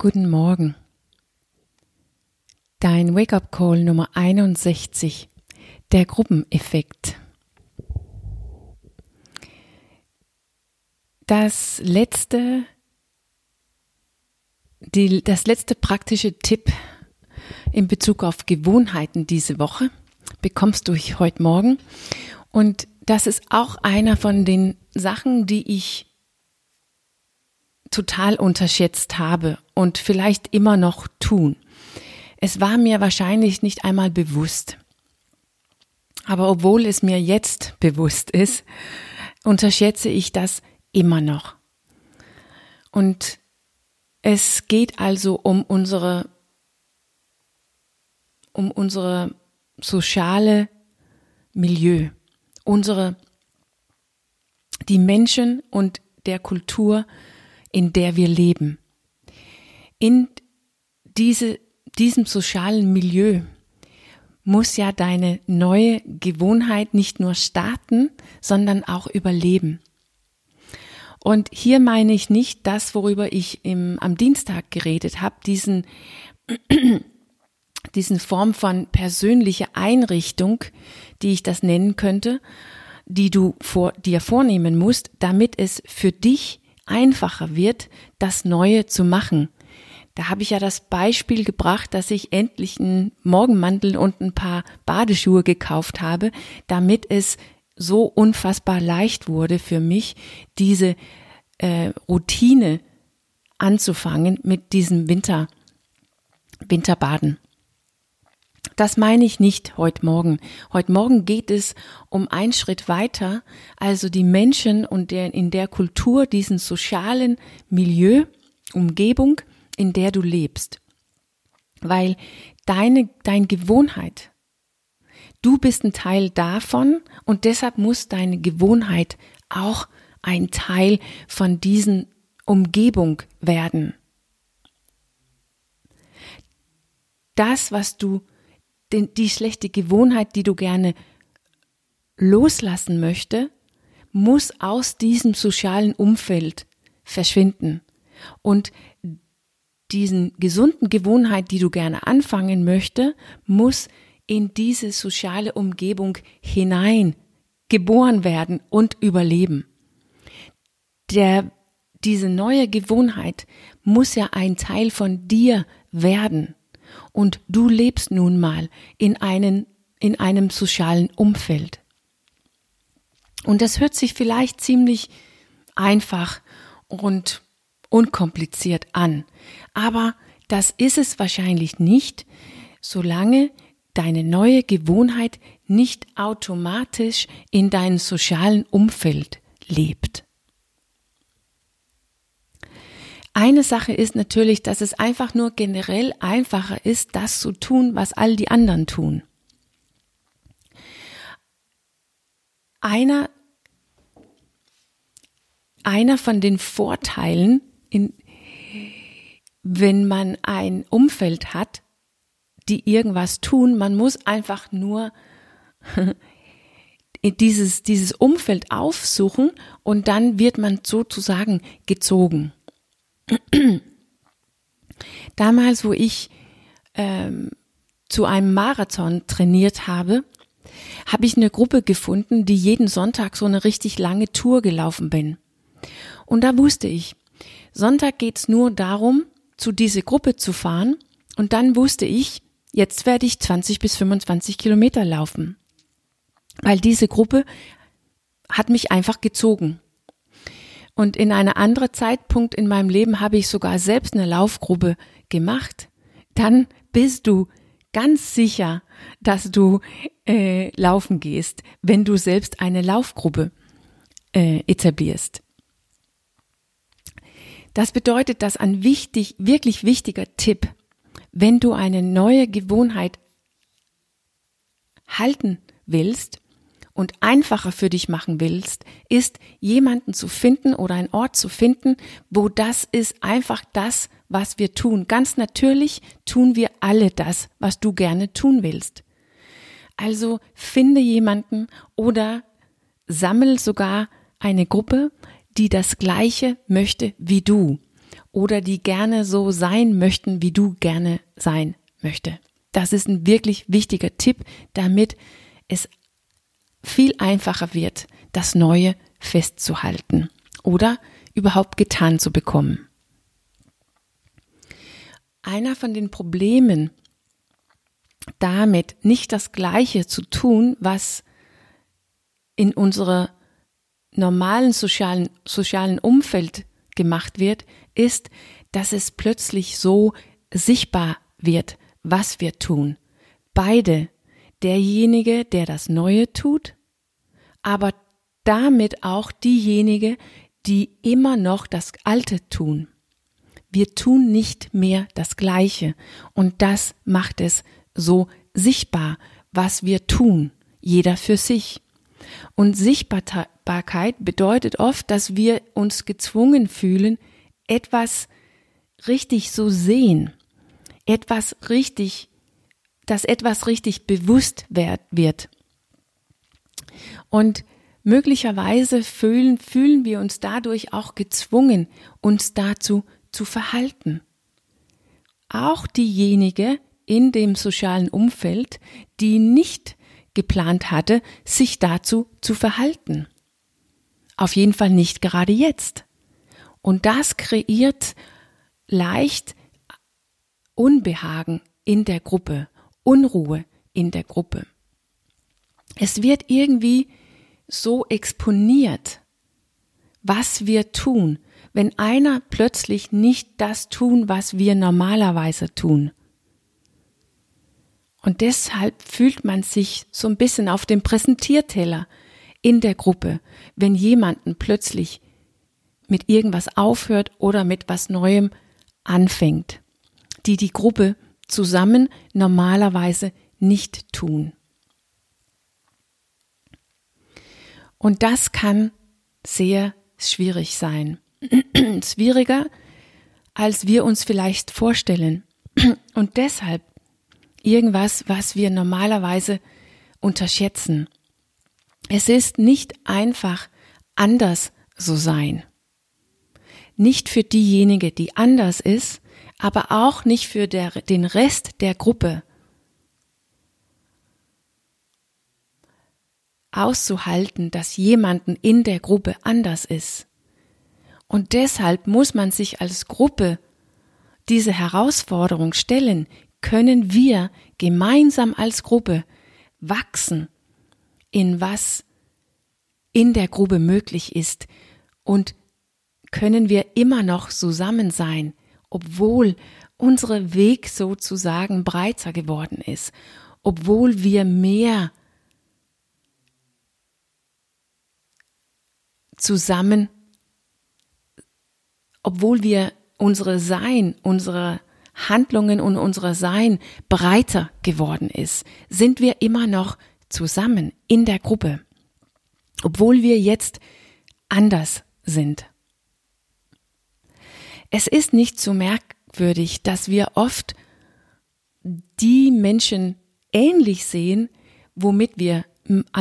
Guten Morgen. Dein Wake-up-Call Nummer 61. Der Gruppeneffekt. Das letzte, die, das letzte praktische Tipp in Bezug auf Gewohnheiten diese Woche bekommst du heute Morgen. Und das ist auch einer von den Sachen, die ich total unterschätzt habe und vielleicht immer noch tun. Es war mir wahrscheinlich nicht einmal bewusst. Aber obwohl es mir jetzt bewusst ist, unterschätze ich das immer noch. Und es geht also um unsere, um unsere soziale Milieu, unsere, die Menschen und der Kultur, in der wir leben. In diese, diesem sozialen Milieu muss ja deine neue Gewohnheit nicht nur starten, sondern auch überleben. Und hier meine ich nicht das, worüber ich im, am Dienstag geredet habe, diesen, diesen Form von persönlicher Einrichtung, die ich das nennen könnte, die du vor, dir vornehmen musst, damit es für dich einfacher wird, das Neue zu machen. Da habe ich ja das Beispiel gebracht, dass ich endlich einen Morgenmantel und ein paar Badeschuhe gekauft habe, damit es so unfassbar leicht wurde für mich, diese äh, Routine anzufangen mit diesem Winter, Winterbaden. Das meine ich nicht heute Morgen. Heute Morgen geht es um einen Schritt weiter, also die Menschen und der, in der Kultur, diesen sozialen Milieu, Umgebung, in der du lebst. Weil deine, deine Gewohnheit, du bist ein Teil davon und deshalb muss deine Gewohnheit auch ein Teil von diesen Umgebung werden. Das, was du den, die schlechte Gewohnheit, die du gerne loslassen möchte, muss aus diesem sozialen Umfeld verschwinden. Und diesen gesunden Gewohnheit, die du gerne anfangen möchte, muss in diese soziale Umgebung hinein geboren werden und überleben. Der, diese neue Gewohnheit muss ja ein Teil von dir werden und du lebst nun mal in, einen, in einem sozialen Umfeld. Und das hört sich vielleicht ziemlich einfach und unkompliziert an, aber das ist es wahrscheinlich nicht, solange deine neue Gewohnheit nicht automatisch in deinem sozialen Umfeld lebt. Eine Sache ist natürlich, dass es einfach nur generell einfacher ist, das zu tun, was all die anderen tun. Einer, einer von den Vorteilen, in, wenn man ein Umfeld hat, die irgendwas tun, man muss einfach nur dieses, dieses Umfeld aufsuchen und dann wird man sozusagen gezogen. Damals, wo ich ähm, zu einem Marathon trainiert habe, habe ich eine Gruppe gefunden, die jeden Sonntag so eine richtig lange Tour gelaufen bin. Und da wusste ich, Sonntag geht's nur darum, zu dieser Gruppe zu fahren. Und dann wusste ich, jetzt werde ich 20 bis 25 Kilometer laufen. Weil diese Gruppe hat mich einfach gezogen. Und in einer anderen Zeitpunkt in meinem Leben habe ich sogar selbst eine Laufgruppe gemacht. Dann bist du ganz sicher, dass du äh, laufen gehst, wenn du selbst eine Laufgruppe äh, etablierst. Das bedeutet, dass ein wichtig, wirklich wichtiger Tipp, wenn du eine neue Gewohnheit halten willst, und einfacher für dich machen willst, ist jemanden zu finden oder einen Ort zu finden, wo das ist einfach das, was wir tun. Ganz natürlich tun wir alle das, was du gerne tun willst. Also finde jemanden oder sammel sogar eine Gruppe, die das Gleiche möchte wie du. oder die gerne so sein möchten, wie du gerne sein möchte. Das ist ein wirklich wichtiger Tipp, damit es viel einfacher wird, das Neue festzuhalten oder überhaupt getan zu bekommen. Einer von den Problemen damit nicht das Gleiche zu tun, was in unserer normalen sozialen, sozialen Umfeld gemacht wird, ist, dass es plötzlich so sichtbar wird, was wir tun. Beide, derjenige, der das Neue tut, aber damit auch diejenige, die immer noch das Alte tun. Wir tun nicht mehr das Gleiche und das macht es so sichtbar, was wir tun, jeder für sich. Und Sichtbarkeit bedeutet oft, dass wir uns gezwungen fühlen, etwas richtig so sehen, etwas richtig, dass etwas richtig bewusst wird. Und möglicherweise fühlen, fühlen wir uns dadurch auch gezwungen, uns dazu zu verhalten. Auch diejenige in dem sozialen Umfeld, die nicht geplant hatte, sich dazu zu verhalten. Auf jeden Fall nicht gerade jetzt. Und das kreiert leicht Unbehagen in der Gruppe, Unruhe in der Gruppe. Es wird irgendwie so exponiert, was wir tun, wenn einer plötzlich nicht das tun, was wir normalerweise tun. Und deshalb fühlt man sich so ein bisschen auf dem Präsentierteller in der Gruppe, wenn jemanden plötzlich mit irgendwas aufhört oder mit was Neuem anfängt, die die Gruppe zusammen normalerweise nicht tun. Und das kann sehr schwierig sein. Schwieriger, als wir uns vielleicht vorstellen. Und deshalb irgendwas, was wir normalerweise unterschätzen. Es ist nicht einfach anders so sein. Nicht für diejenige, die anders ist, aber auch nicht für der, den Rest der Gruppe. Auszuhalten, dass jemanden in der Gruppe anders ist. Und deshalb muss man sich als Gruppe diese Herausforderung stellen, können wir gemeinsam als Gruppe wachsen in was in der Gruppe möglich ist und können wir immer noch zusammen sein, obwohl unsere Weg sozusagen breiter geworden ist, obwohl wir mehr zusammen, obwohl wir unsere Sein, unsere Handlungen und unser Sein breiter geworden ist, sind wir immer noch zusammen in der Gruppe, obwohl wir jetzt anders sind. Es ist nicht so merkwürdig, dass wir oft die Menschen ähnlich sehen, womit wir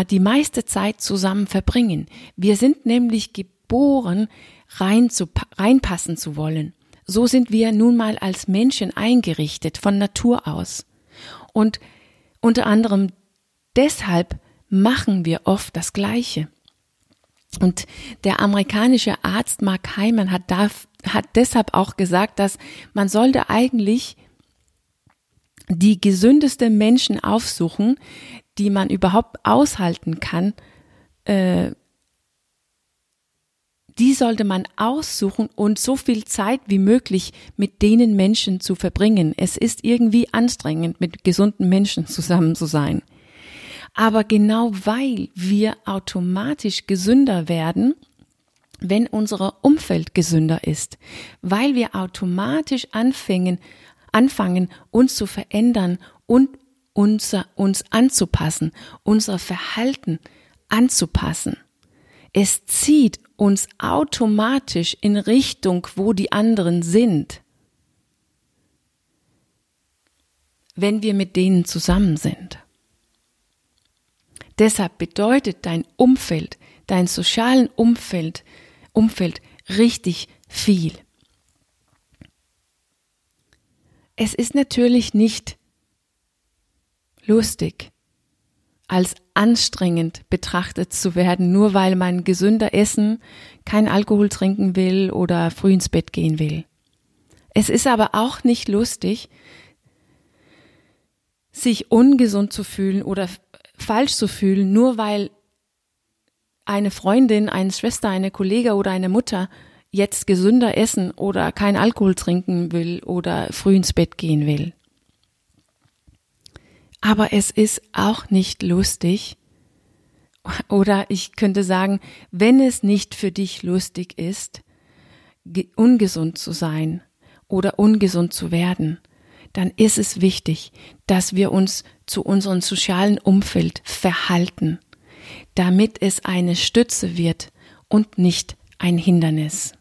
die meiste Zeit zusammen verbringen. Wir sind nämlich geboren, rein zu, reinpassen zu wollen. So sind wir nun mal als Menschen eingerichtet von Natur aus. Und unter anderem deshalb machen wir oft das Gleiche. Und der amerikanische Arzt Mark Heimann hat, da, hat deshalb auch gesagt, dass man sollte eigentlich die gesündeste Menschen aufsuchen, die man überhaupt aushalten kann, äh, die sollte man aussuchen und so viel Zeit wie möglich mit denen Menschen zu verbringen. Es ist irgendwie anstrengend, mit gesunden Menschen zusammen zu sein. Aber genau weil wir automatisch gesünder werden, wenn unser Umfeld gesünder ist, weil wir automatisch anfangen, anfangen, uns zu verändern und unser, uns anzupassen, unser Verhalten anzupassen. Es zieht uns automatisch in Richtung, wo die anderen sind, wenn wir mit denen zusammen sind. Deshalb bedeutet dein Umfeld, dein sozialen Umfeld, Umfeld richtig viel. es ist natürlich nicht lustig, als anstrengend betrachtet zu werden, nur weil man gesünder essen, kein Alkohol trinken will oder früh ins Bett gehen will. Es ist aber auch nicht lustig, sich ungesund zu fühlen oder falsch zu fühlen, nur weil eine Freundin, eine Schwester, eine Kollege oder eine Mutter jetzt gesünder essen oder kein Alkohol trinken will oder früh ins Bett gehen will. Aber es ist auch nicht lustig, oder ich könnte sagen, wenn es nicht für dich lustig ist, ungesund zu sein oder ungesund zu werden, dann ist es wichtig, dass wir uns zu unserem sozialen Umfeld verhalten, damit es eine Stütze wird und nicht ein Hindernis.